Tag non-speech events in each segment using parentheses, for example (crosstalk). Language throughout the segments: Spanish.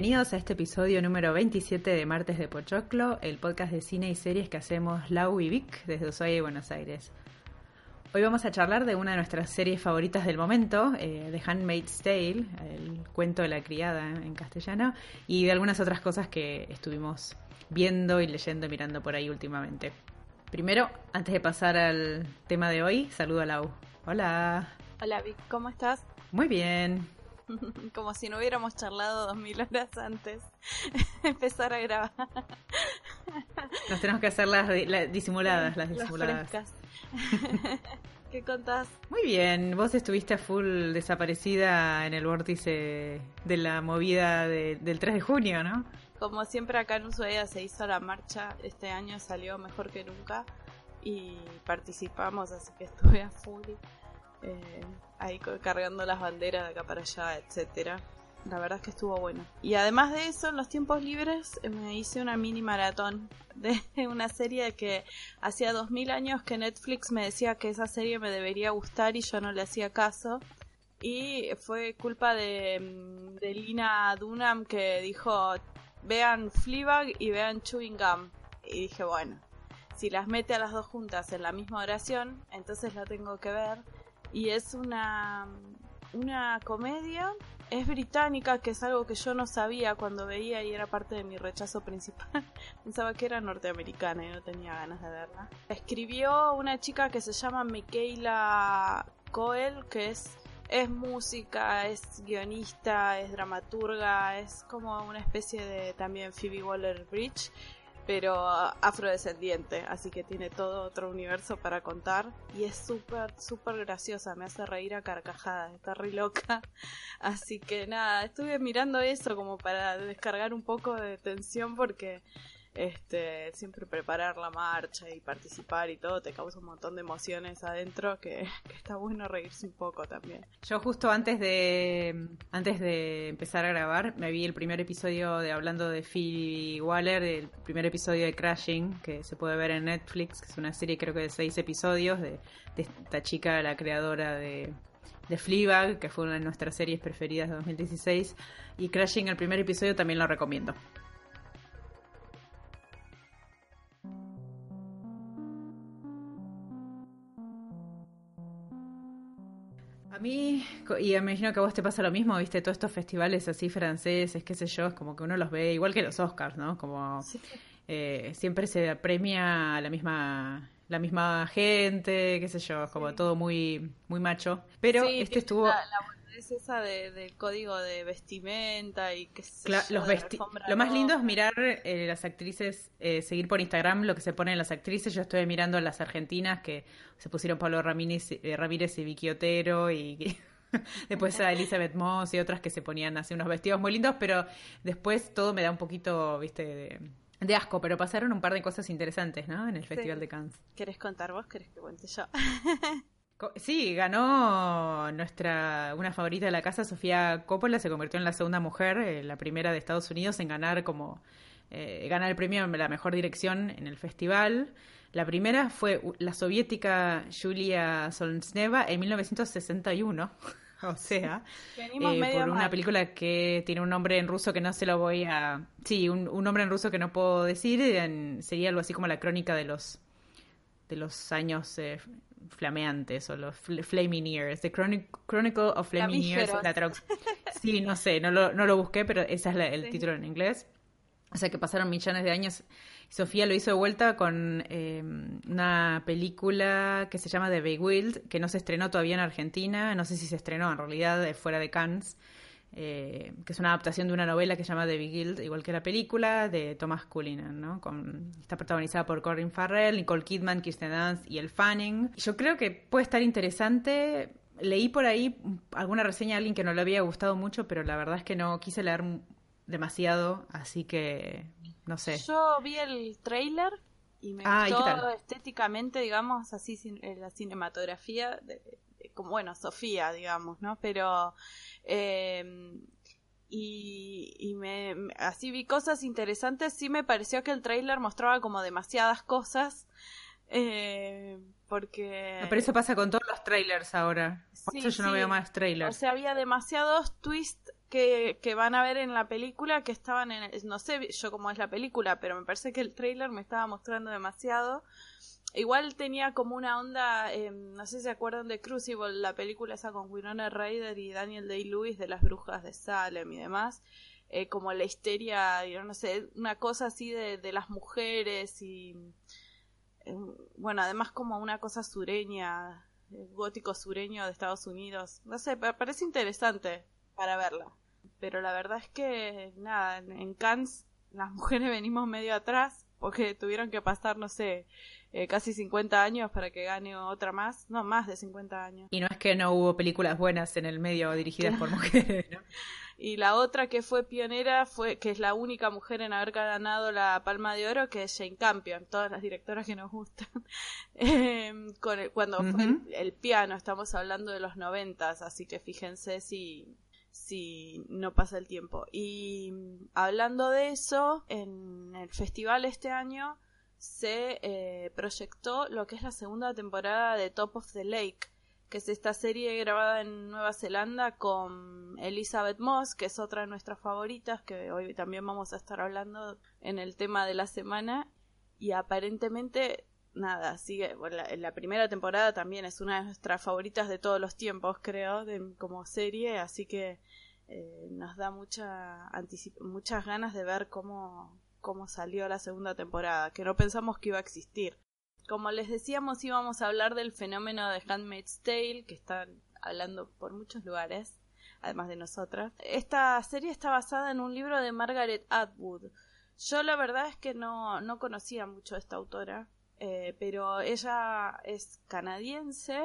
Bienvenidos a este episodio número 27 de Martes de Pochoclo, el podcast de cine y series que hacemos Lau y Vic desde Ushuaia y Buenos Aires. Hoy vamos a charlar de una de nuestras series favoritas del momento, eh, The Handmaid's Tale, el cuento de la criada en castellano, y de algunas otras cosas que estuvimos viendo y leyendo y mirando por ahí últimamente. Primero, antes de pasar al tema de hoy, saludo a Lau. Hola. Hola Vic, ¿cómo estás? Muy bien. (laughs) Como si no hubiéramos charlado dos mil horas antes (laughs) empezar a grabar. (laughs) Nos tenemos que hacer las, disimuladas, las disimuladas. ¿Qué contás? Muy bien, vos estuviste a full desaparecida en el vórtice de la movida del 3 de junio, ¿no? Como siempre acá en Ushuaia se hizo la marcha, este año salió mejor que nunca y participamos, así que estuve a full. Eh, ahí cargando las banderas de acá para allá, etcétera. La verdad es que estuvo bueno. Y además de eso, en los tiempos libres eh, me hice una mini maratón (laughs) de una serie que hacía dos mil años que Netflix me decía que esa serie me debería gustar y yo no le hacía caso. Y fue culpa de, mm, de Lina Dunham que dijo, vean Fleabag y vean Chewing Gum. Y dije, bueno, si las mete a las dos juntas en la misma oración, entonces la tengo que ver y es una, una comedia. Es británica, que es algo que yo no sabía cuando veía y era parte de mi rechazo principal. (laughs) Pensaba que era norteamericana y no tenía ganas de verla. Escribió una chica que se llama Michaela Coel, que es, es música, es guionista, es dramaturga, es como una especie de también Phoebe Waller-Bridge pero afrodescendiente, así que tiene todo otro universo para contar. Y es súper, súper graciosa, me hace reír a carcajadas, está re loca, (laughs) así que nada, estuve mirando eso como para descargar un poco de tensión porque este, siempre preparar la marcha y participar y todo te causa un montón de emociones adentro (laughs) que, está bueno reírse un poco también. Yo justo antes de antes de empezar a grabar me vi el primer episodio de hablando de Phoebe Waller, el primer episodio de Crashing que se puede ver en Netflix, que es una serie creo que de seis episodios de, esta chica, la creadora de de Fleabag, que fue una de nuestras series preferidas de 2016, y Crashing, el primer episodio, también lo recomiendo. Mí, y me imagino que a vos te pasa lo mismo, viste, todos estos festivales así franceses, qué sé yo, es como que uno los ve igual que los Oscars, ¿no? Como eh, siempre se premia a la misma la misma gente, qué sé yo, como todo muy muy macho. Pero este estuvo es esa de, del código de vestimenta y que los Lo más lindo es mirar eh, las actrices, eh, seguir por Instagram lo que se ponen las actrices. Yo estoy mirando a las argentinas que se pusieron Pablo Ramírez, eh, Ramírez y Vicky Otero y... (laughs) después (laughs) a Elizabeth Moss y otras que se ponían así unos vestidos muy lindos, pero después todo me da un poquito, viste, de, asco, pero pasaron un par de cosas interesantes, ¿no? En el Festival de Cannes. ¿Querés contar vos? ¿Querés que cuente yo? (laughs) Sí, ganó nuestra una favorita de la casa, Sofía Coppola, se convirtió en la segunda mujer, eh, la primera de Estados Unidos en ganar como eh, ganar el premio en la mejor dirección en el festival. La primera fue la soviética Julia Solntseva en 1961. (laughs) o sea, eh, por una película que tiene un nombre en ruso que no se lo voy a... Sí, un, nombre en ruso que no puedo decir, sería algo así como la crónica de los de los años eh, flameantes o los flaming years, The Chronicle of Flaming Years, Sí, no sé, no lo, no lo busqué, pero ese es el título en inglés. O sea que pasaron millones de años. Sofía lo hizo de vuelta con eh, una película que se llama The Wild, que no se estrenó todavía en Argentina, no sé si se estrenó en realidad fuera de Cannes, eh, que es una adaptación de una novela que se llama The Big Guild, igual que la película, de Thomas Cullinan, ¿no? Con, está protagonizada por Corinne Farrell, Nicole Kidman, Kirsten Dunst y El Fanning. Yo creo que puede estar interesante. Leí por ahí alguna reseña de alguien que no le había gustado mucho, pero la verdad es que no quise leer demasiado, así que no sé. Yo vi el trailer y me ah, gustó estéticamente, digamos, así eh, la cinematografía, de, como bueno, Sofía, digamos, ¿no? Pero eh, y, me, así vi cosas interesantes. Sí me pareció que el trailer mostraba como demasiadas cosas. Eh, porque... Pero eso pasa con todos los trailers ahora. yo no veo más trailers. O sea, había demasiados twists que, que van a ver en la película que estaban en... No sé yo cómo es la película, pero me parece que el trailer me estaba mostrando demasiado. Igual tenía como una onda, eh, no sé si se acuerdan de Crucible, la película esa con Winona Ryder y Daniel Day-Lewis de las brujas de Salem y demás. Eh, como la histeria, yo no sé, una cosa así de, de las mujeres y... eh, bueno, además como una cosa sureña, eh, gótico sureño de Estados Unidos. No sé, parece interesante para verla. Pero la verdad es que, nada, en, en Cannes las (laughs) mujeres venimos medio atrás porque tuvieron que pasar, no sé, eh, casi 50 años para que gane otra más. No, más de 50 años. Y no es que no hubo películas buenas en el medio dirigidas por mujeres, ¿no? (laughs) Y la otra que fue pionera fue, que es la única mujer en haber ganado la Palma de Oro, que es Jane Campion, todas las directoras que nos gustan. (laughs) Eh, con el- cuando fue el, el piano, estamos hablando de los noventas, así que fíjense si, si no pasa el tiempo. Y mm, hablando de eso, en el festival este año se eh, proyectó lo que es la segunda temporada de Top of the Lake, que es esta serie grabada en Nueva Zelanda con Elizabeth Moss, que es otra de nuestras favoritas, que hoy también vamos a estar hablando en el tema de la semana. Y aparentemente, nada, sigue. Bueno, la, primera temporada también es una de nuestras favoritas de todos los tiempos, creo, de- como serie, así que eh, nos da mucha muchas ganas de ver cómo, cómo salió la segunda temporada, que no pensamos que iba a existir. Como les decíamos, íbamos a hablar del fenómeno de Handmaid's Tale, que están hablando por muchos lugares, además de nosotras. Esta serie está basada en un libro de Margaret Atwood. Yo la verdad es que no, no conocía mucho a esta autora, eh, pero ella es canadiense,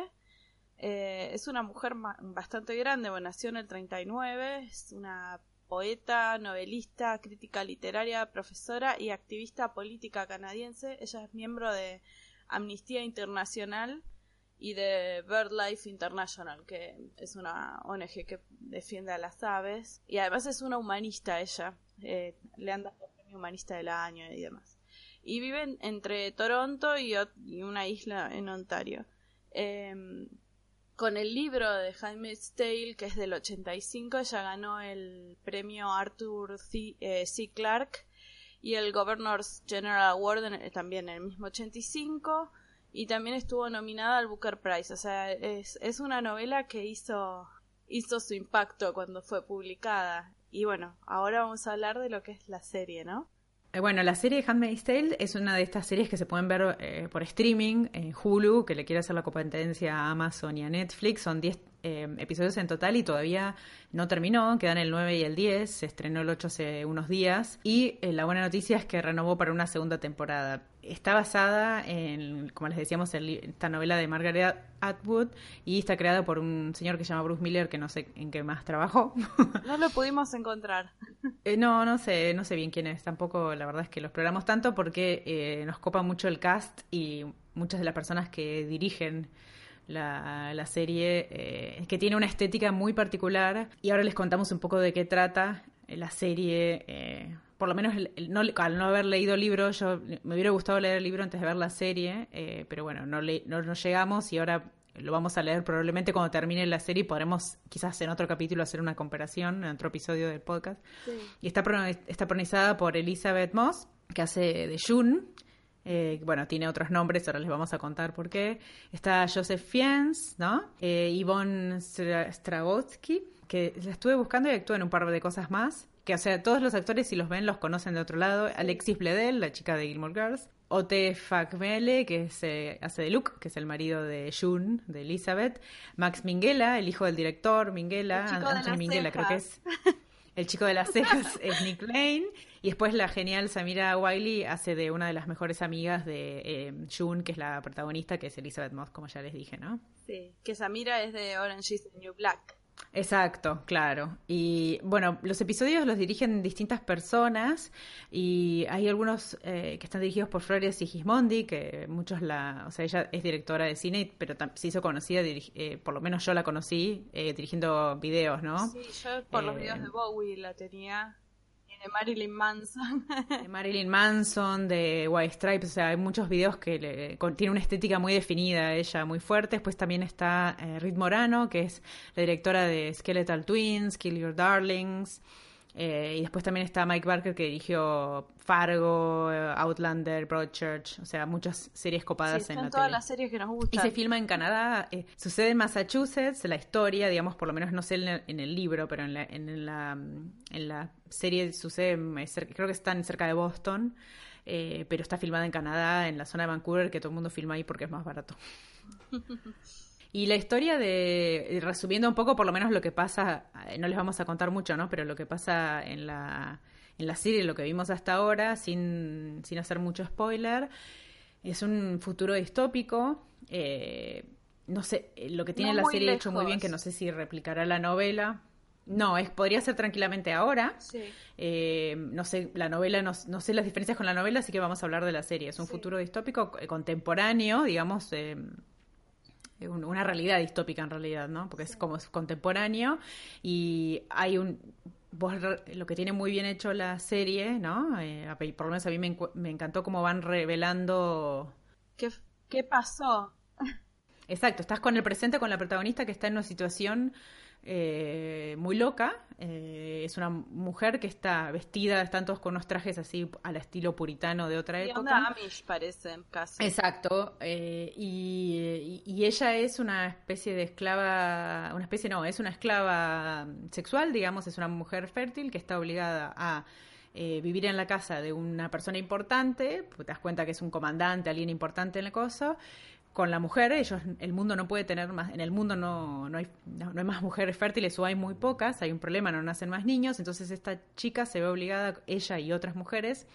eh, es una mujer bastante grande, bueno, nació en el 39, es una poeta, novelista, crítica literaria, profesora y activista política canadiense. Ella es miembro de Amnistía Internacional y de BirdLife International, que es una ONG que defiende a las aves. Y además es una humanista ella. Eh, le han dado el premio humanista del año y demás. Y viven entre Toronto y, una isla en Ontario. Em, con el libro de Handmaid's Tale, que es del 85, ella ganó el premio Arthur C. eh. Clarke y el Governor's General Award eh, también en el mismo 85 y también estuvo nominada al Booker Prize. O sea, es, es una novela que hizo, hizo su impacto cuando fue publicada. Y bueno, ahora vamos a hablar de lo que es la serie, ¿no? Eh, Bueno, la serie Handmaid's Tale es una de estas series que se pueden ver eh, por streaming en Hulu, que le quiere hacer la competencia a Amazon y a Netflix. Son 10 eh, episodios en total y todavía no terminó, quedan el 9 y el 10, se estrenó el 8 hace unos días. Y eh, la buena noticia es que renovó para una segunda temporada. Está basada en, como les decíamos, en esta novela de Margaret Atwood y está creada por un señor que se llama Bruce Miller, que no sé en qué más trabajó. No lo pudimos encontrar. Eh, no, no sé, no sé bien quién es. Tampoco, la verdad es que lo exploramos tanto porque eh, nos copa mucho el cast y muchas de las personas que dirigen la, la serie, eh, que tiene una estética muy particular. Y ahora les contamos un poco de qué trata eh, la serie. eh, por lo menos el- el- no, al no haber leído el libro, yo me hubiera gustado leer el libro antes de ver la serie, eh, pero bueno, no, le, no, no llegamos y ahora lo vamos a leer probablemente cuando termine la serie y podremos quizás en otro capítulo hacer una comparación, en otro episodio del podcast. Y está, está protagonizada por Elizabeth Moss, que hace de June. Eh, bueno, tiene otros nombres, ahora les vamos a contar por qué. Está Joseph Fiennes, ¿no? Eh, Yvonne Stra- Strabotsky, que la estuve buscando y actúa en un par de cosas más. Que, o sea, todos los actores, si los ven, los conocen de otro lado. Alexis Bledel, la chica de Gilmore Girls. Ote Fakmele, que se hace de Luke, que es el marido de June, de Elizabeth. Max Minghella, el hijo del director Minghella. Anthony Minghella, creo que es. (laughs) El chico de las (laughs) cejas es Nick Lane. Y después la genial Samira Wiley hace de una de las mejores amigas de eh, June, que es la protagonista, que es Elizabeth Moss, como ya les dije, ¿no? Sí. Que Samira es de Orange is the New Black. Exacto, claro. Y bueno, los episodios los dirigen distintas personas y hay algunos eh, que están dirigidos por Floria Sigismondi, que muchos la, o sea, ella es directora de cine, pero se hizo conocida, eh, por lo menos yo la conocí eh, dirigiendo videos, ¿no? Sí, yo por los Eh, videos de Bowie la tenía. De Marilyn Manson. de (laughs) Marilyn Manson, de White Stripes, o sea, hay muchos videos que le, tiene una estética muy definida, ella muy fuerte. Después también está eh, Rit Morano, que es la directora de Skeletal Twins, Kill Your Darlings. Eh, y después también está Mike Barker que dirigió Fargo, Outlander, Broadchurch, o sea, muchas series copadas en la todas las series que nos gustan. Y se filma en Canadá. Eh, sucede en Massachusetts, la historia, digamos, por lo menos no sé en el, libro, pero en la, en la, en la serie sucede, creo que están cerca de Boston, eh, pero está filmada en Canadá, en la zona de Vancouver, que todo el mundo filma ahí porque es más barato. (laughs) Y la historia de, resumiendo un poco por lo menos lo que pasa, eh, no les vamos a contar mucho, ¿no? Pero lo que pasa en la, en la serie, lo que vimos hasta ahora, sin, sin hacer mucho spoiler, es un futuro distópico. Eh, no sé, eh, lo que tiene la serie hecho muy bien, que no sé si replicará la novela. No, es, podría ser tranquilamente ahora. Sí. no sé, la novela, no, no, sé las diferencias con la novela, así que vamos a hablar de la serie. Es un futuro distópico contemporáneo, digamos, una realidad distópica en realidad, ¿no? Porque es como contemporáneo y hay un lo que tiene muy bien hecho la serie, ¿no? Eh, por lo menos a mí me, encantó cómo van revelando qué, qué pasó. Exacto, estás con el presente, con la protagonista que está en una situación eh, muy loca. Eh, es una mujer que está vestida, están todos con unos trajes así al estilo puritano de otra época. Onda Amish parece, casi. Exacto. Eh, y, ella es una especie de esclava, una especie no, es una esclava sexual, digamos, es una mujer fértil que está obligada a vivir en la casa de una persona importante, te das cuenta que es un comandante, alguien importante en la cosa, con la mujer, ellos, el mundo no puede tener más, en el mundo no, no, hay, no, hay más mujeres fértiles o hay muy pocas, hay un problema, no nacen más niños, entonces esta chica se ve obligada, ella y otras mujeres,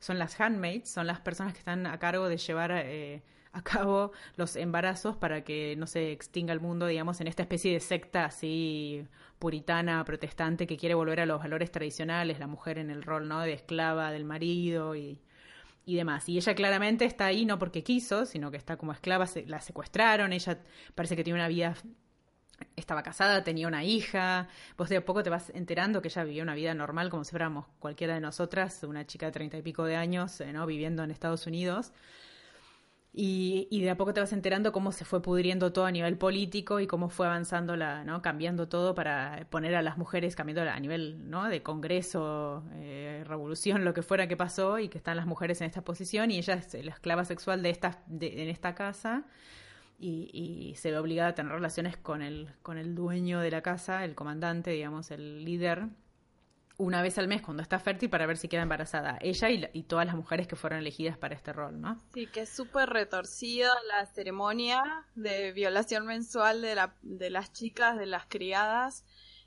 son las handmaids, son las personas que están a cargo de llevar eh, a cabo los embarazos para que no se extinga el mundo, digamos, en esta especie de secta así puritana, protestante, que quiere volver a los valores tradicionales, la mujer en el rol, ¿no?, de esclava del marido y y demás. Y ella claramente está ahí no porque quiso, sino que está como esclava, se, la secuestraron, ella parece que tiene una vida, estaba casada, tenía una hija, vos de a poco te vas enterando que ella vivía una vida normal como si fuéramos cualquiera de nosotras, una chica de treinta y pico de años, eh, ¿no? Viviendo en Estados Unidos. Y, y, de a poco te vas enterando cómo se fue pudriendo todo a nivel político y cómo fue avanzando la, ¿no? Cambiando todo para poner a las mujeres, cambiando a nivel, ¿no? De congreso, eh, revolución, lo que fuera que pasó y que están las mujeres en esta posición y ella es la esclava sexual de esta, de, en esta casa y, y, se ve obligada a tener relaciones con el, con el dueño de la casa, el comandante, digamos, el líder una vez al mes cuando está fértil para ver si queda embarazada. Ella y, todas las mujeres que fueron elegidas para este rol, ¿no? Sí, que es súper retorcida la ceremonia de violación mensual de, la, de las chicas, de las criadas.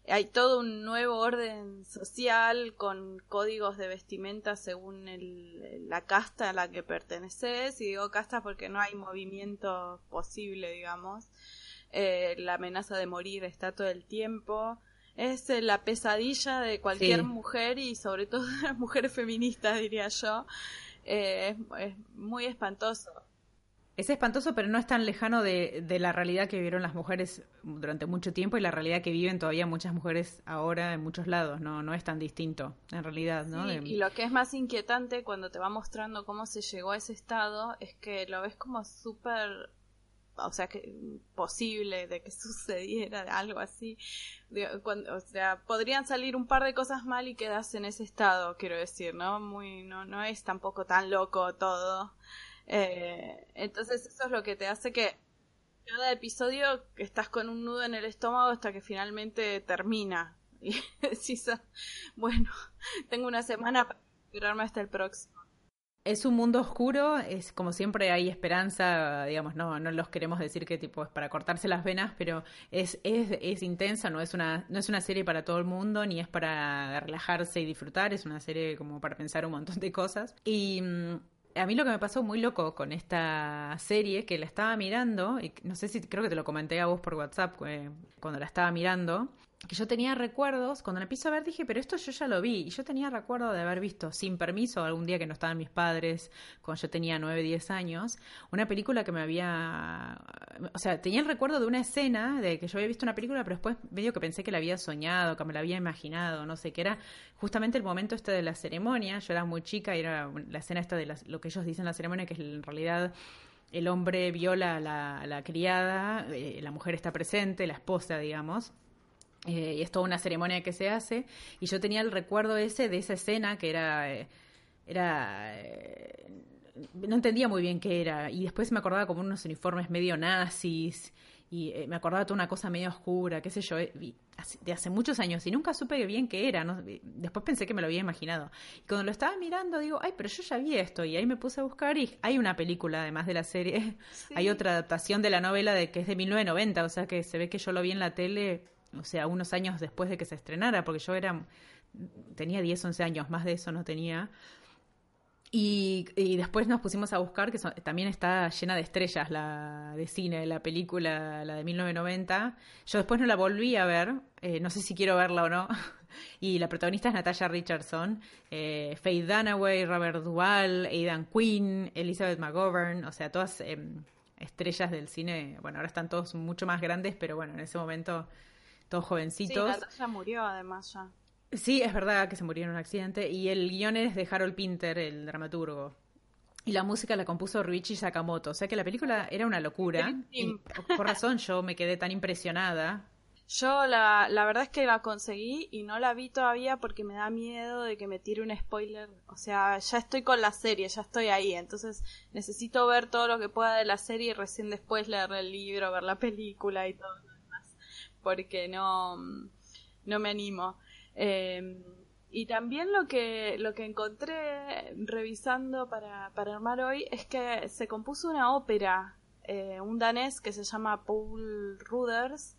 Hay todo un nuevo orden social con códigos de vestimenta según el, la casta a la que perteneces. Y digo casta porque no hay movimiento posible, digamos. Eh, la amenaza de morir está todo el tiempo es eh, la pesadilla de cualquier mujer y sobre todo de las mujeres feministas, diría yo. Eh, es, muy espantoso. Es espantoso, pero no es tan lejano de, de, la realidad que vivieron las mujeres durante mucho tiempo y la realidad que viven todavía muchas mujeres ahora en muchos lados. No, no es tan distinto, en realidad. ¿no? Y lo que es más inquietante cuando te va mostrando cómo se llegó a ese estado es que lo ves como súper o sea, que posible de que (laughs) sucediera algo así. o sea, podrían salir un par de cosas mal y quedas en ese estado, quiero decir, ¿no? Muy, no, no es tampoco tan loco todo. Eh, entonces eso es lo que te hace que cada episodio estás con un nudo en el estómago hasta que finalmente termina. (laughs) Y decís, ah, bueno, (laughs) tengo una semana para esperarme hasta el próximo es un mundo oscuro, es como siempre hay esperanza, digamos, no, no los queremos decir que tipo es para cortarse las venas, pero es, es, es intensa, no es una, no es una serie para todo el mundo, ni es para relajarse y disfrutar, es una serie como para pensar un montón de cosas. Y mm, a mí lo que me pasó muy loco con esta serie, que la estaba mirando, y no sé si creo que te lo comenté a vos por WhatsApp eh, cuando la estaba mirando, que yo tenía recuerdos, cuando la empiezo a ver dije, pero esto yo ya lo vi, y yo tenía recuerdo de haber visto sin permiso algún día que no estaban mis padres, cuando yo tenía 9, 10 años, una película que me había, o sea, tenía el recuerdo de una escena de que yo había visto una película, pero después medio que pensé que la había soñado, que me la había imaginado, no sé, que era justamente el momento este de la ceremonia, yo era muy chica y era la escena esta de lo que ellos dicen la ceremonia, que es en realidad el hombre viola a la, la criada, eh, la mujer está presente, la esposa, digamos, eh, y es toda una ceremonia que se hace. Y yo tenía el recuerdo ese de esa escena que era. Eh, era. no entendía muy bien qué era. Y después me acordaba como unos uniformes medio nazis. Y me acordaba toda una cosa medio oscura, qué sé yo, de hace muchos años. Y nunca supe bien qué era. Después pensé que me lo había imaginado. Y cuando lo estaba mirando, digo, ay, pero yo ya vi esto. Y ahí me puse a buscar. Y hay una película, además de la serie. (laughs) Hay otra adaptación de la novela de que es de 1990. O sea que se ve que yo lo vi en la tele o sea, unos años después de que se estrenara, porque yo era, tenía 10, 11 años, más de eso no tenía. Y, después nos pusimos a buscar, que también está llena de estrellas la de cine, la película, la de 1990. Yo después no la volví a ver, eh, no sé si quiero verla o no. (laughs) y la protagonista es Natasha Richardson, eh, Faye Dunaway, Robert Duvall, Aidan Quinn, Elizabeth McGovern, o sea, todas em, estrellas del cine. Bueno, ahora están todos mucho más grandes, pero bueno, en ese momento todos jovencitos. Sí, murió además ya. Sí, es verdad que se murió en un accidente. Y el guion es de Harold Pinter, el dramaturgo. Y la música la compuso Ruichi Sakamoto. O sea que la película era una locura. Y por razón yo me quedé tan impresionada. Yo la, la verdad es que la conseguí y no la vi todavía porque me da miedo de que me tire un spoiler. O sea, ya estoy con la serie, ya estoy ahí. Entonces necesito ver todo lo que pueda de la serie y recién después leer el libro, ver la película y todo porque no, no me animo. Em, y también lo que, lo que encontré revisando para, para armar hoy es que se compuso una ópera, eh, un danés que se llama Paul Ruders,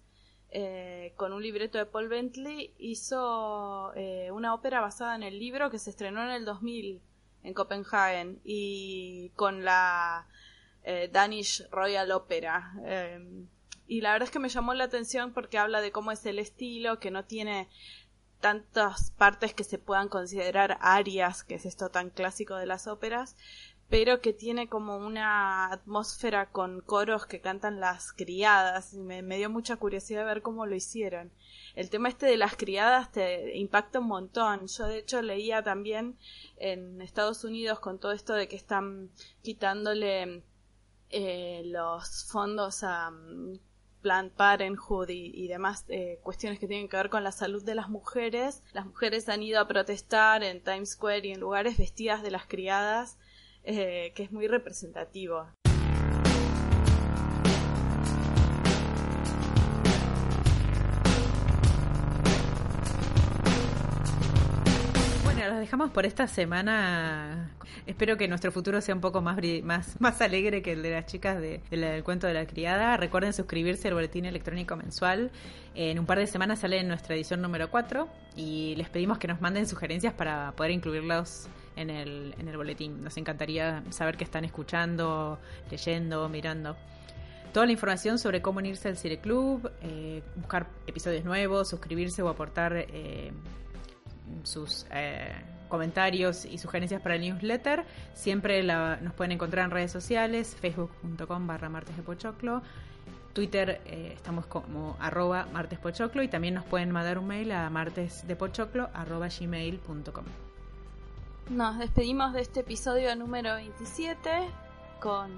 eh, con un libreto de Paul Bentley, hizo eh, una ópera basada en el libro que se estrenó en el 2000 en Copenhagen y con la Danish Royal Opera. Y la verdad es que me llamó la atención porque habla de cómo es el estilo, que no tiene tantas partes que se puedan considerar arias, que es esto tan clásico de las óperas, pero que tiene como una atmósfera con coros que cantan las criadas. Y me, dio mucha curiosidad ver cómo lo hicieron. El tema este de las criadas te impacta un montón. Yo de hecho leía también en Estados Unidos con todo esto de que están quitándole eh, los fondos a Planned Parenthood y, demás eh, cuestiones que tienen que ver con la salud de las mujeres, las mujeres han ido a protestar en Times Square y en lugares vestidas de las criadas, eh, que es muy representativo. Bueno, los dejamos por esta semana Espero que nuestro futuro sea un poco más, más, (laughs) más alegre que el de las chicas de, del cuento de la criada. Recuerden suscribirse al boletín electrónico mensual. En un par de semanas sale nuestra edición número 4 y les pedimos que nos manden sugerencias para poder incluirlos en el, en el boletín. Nos encantaría saber qué están escuchando, leyendo, mirando toda la información sobre cómo unirse al Cine Club, eh, buscar episodios nuevos, suscribirse o aportar eh, sus eh, comentarios y sugerencias para el newsletter, siempre nos pueden encontrar en redes sociales, facebook.com barra martes de Twitter eh, estamos como arroba martespochoclo y también nos pueden mandar un mail a martesdepochoclo arroba gmail.com. Nos despedimos de este episodio número 27 con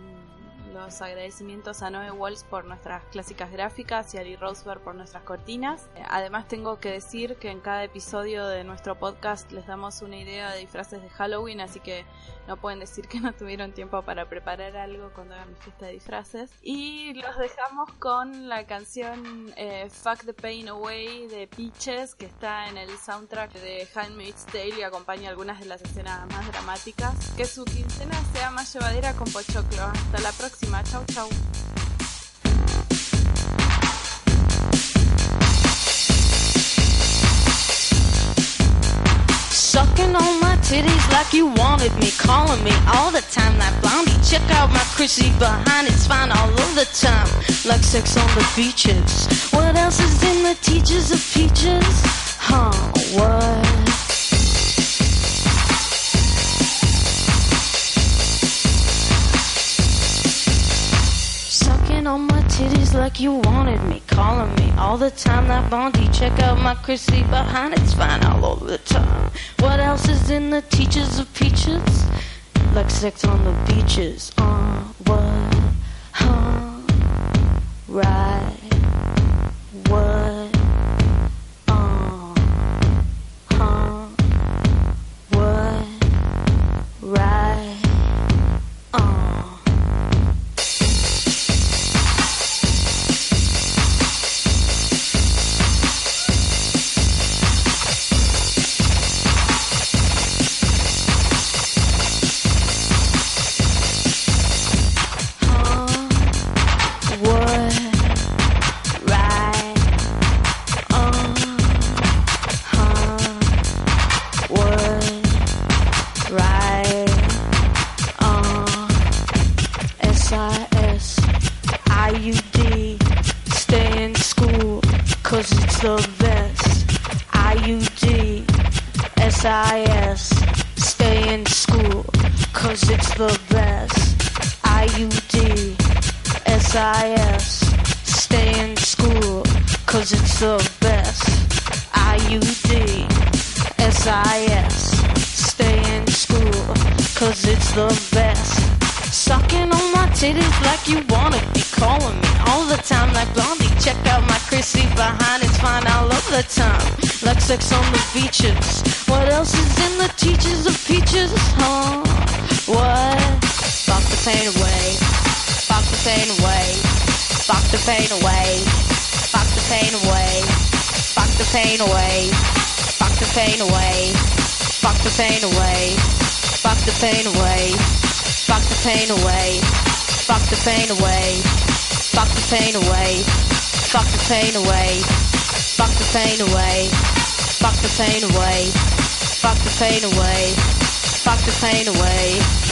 los agradecimientos a Noe Walls por nuestras clásicas gráficas y a Lee Roseberg por nuestras cortinas. Además tengo que decir que en cada episodio de nuestro podcast les damos una idea de disfraces de Halloween, así que no pueden decir que no tuvieron tiempo para preparar algo cuando hagan mi fiesta de disfraces. Y los dejamos con la canción eh, Fuck the Pain Away de Peaches, que está en el soundtrack de Handmaid's Tale y acompaña algunas de las escenas más dramáticas. Que su quincena sea más llevadera con Pochoclo. Hasta la próxima. Próxima. Chau, chau. Sucking on my titties like you wanted me, calling me all the time that blondie Check out my Chrissy behind, it's fine all of the time. Like sex on the beaches. What else is in the teachers of peaches? Huh, what? On my titties like you wanted me, calling me all the time. That Bondi, check out my Chrissy behind, it's fine all over the time. What else is in the teachers of peaches? Like sex on the beaches. Uh, what? Huh? Right. In school, cause it's the best. I-U-D. S-I-S. Stay in school, cause it's the best. I-U-D. S-I-S. Stay in school, cause it's the best. Sucking on my titties like you wanna be calling me all the time like Blondie. Check out my Chrissy behind, it's fine all of the time. Sex on the beaches. What else is in the teachers of peaches, huh? What? Fuck the pain away. Fuck the pain away. Fuck the pain away. Fuck the pain away. Fuck the pain away. Fuck the pain away. Fuck the pain away. Fuck the pain away. Fuck the pain away. Fuck the pain away. Fuck the pain away. Fuck the pain away. Fuck the pain away. Fuck the pain away. Fuck the pain away. Fuck the pain away.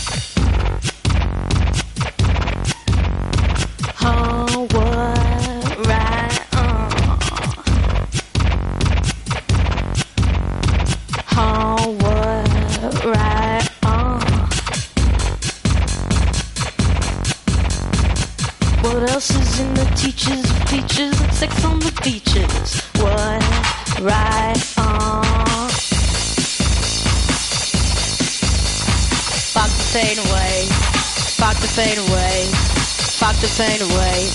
Fuck the pain away. Fuck the pain away. Fuck the pain away.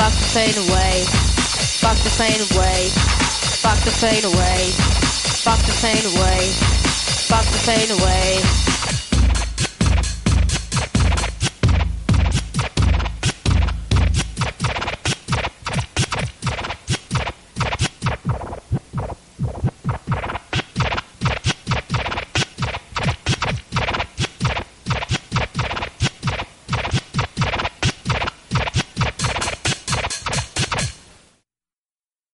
Fuck the pain away. Fuck the pain away. Fuck the pain away. Fuck the pain away. Fuck the pain away.